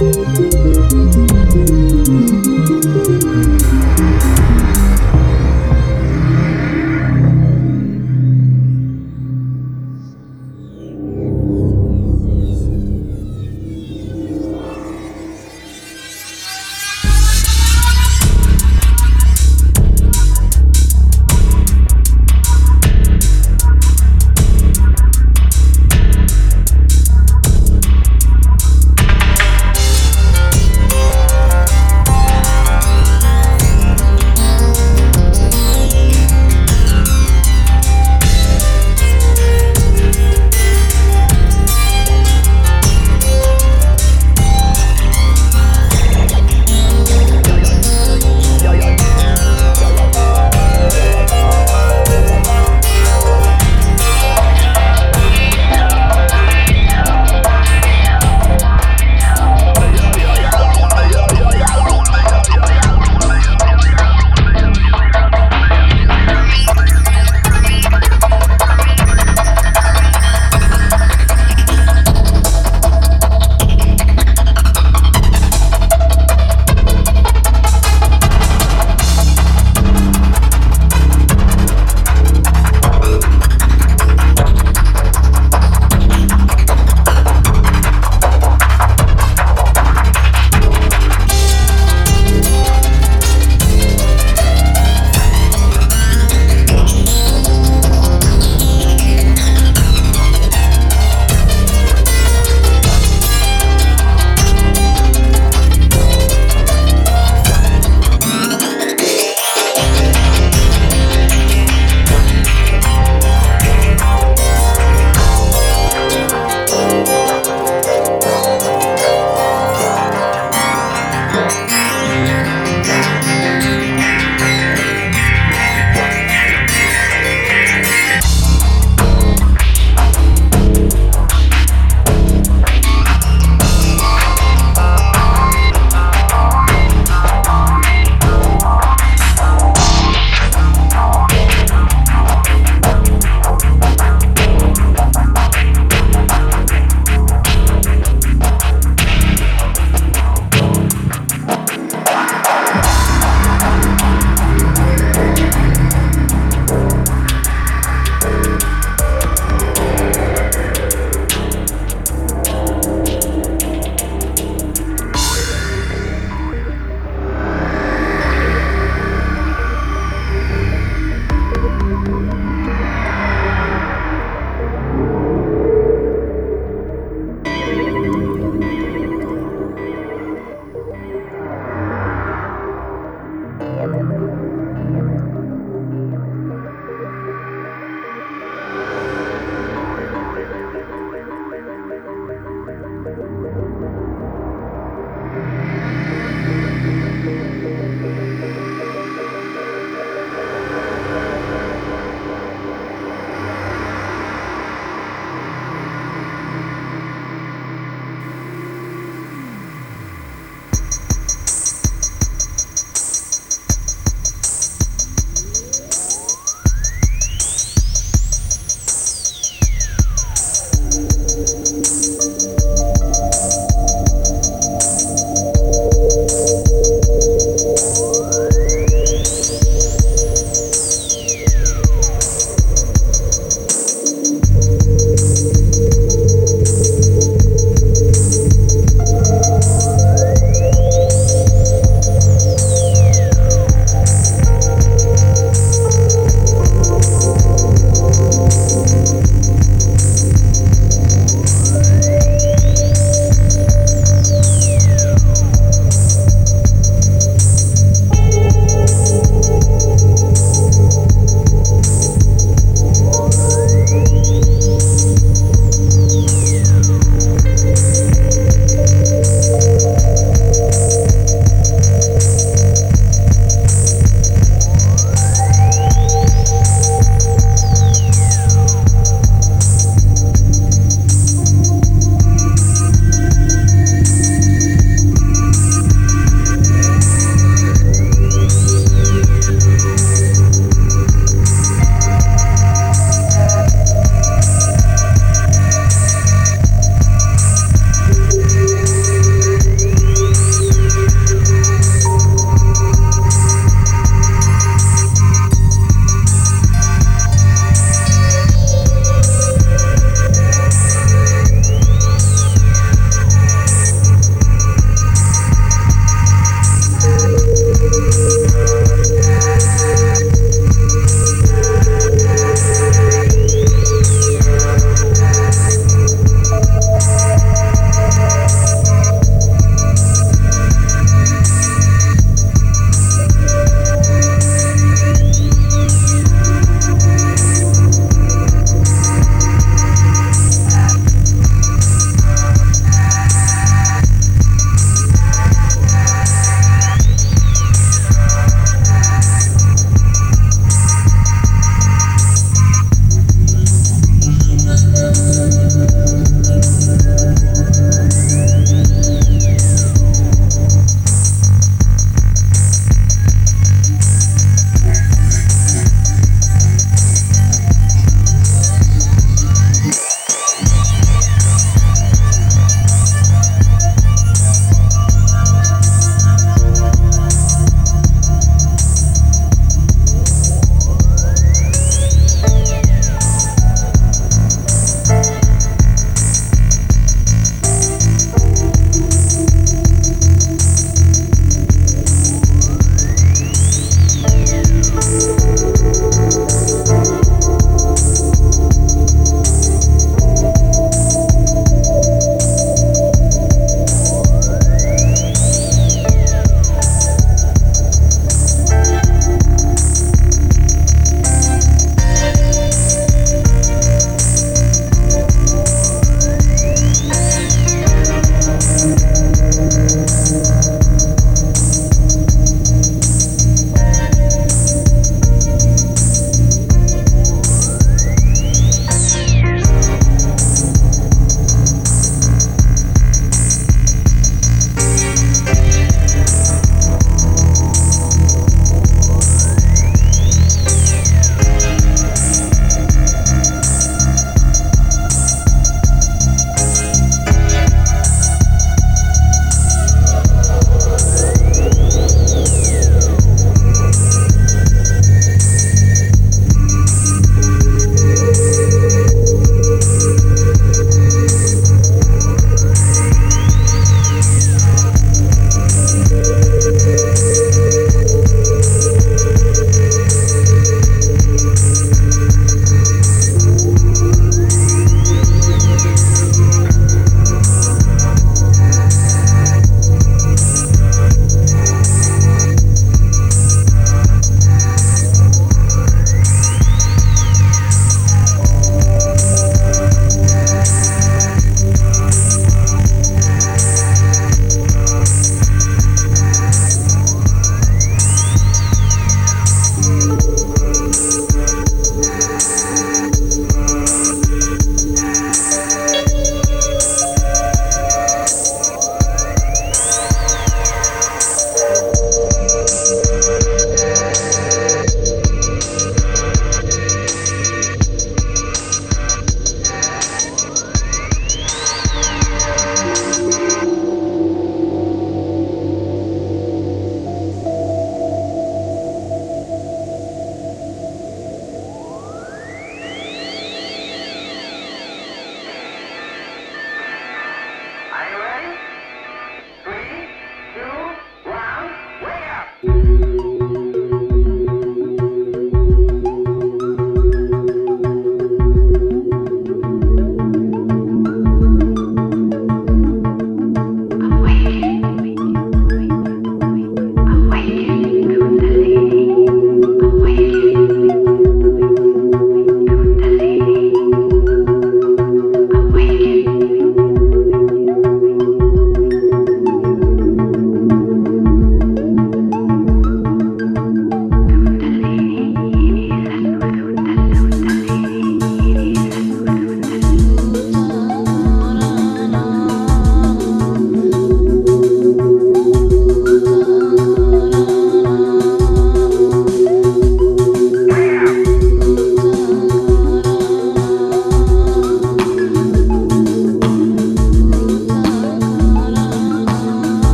Música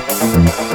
Basically,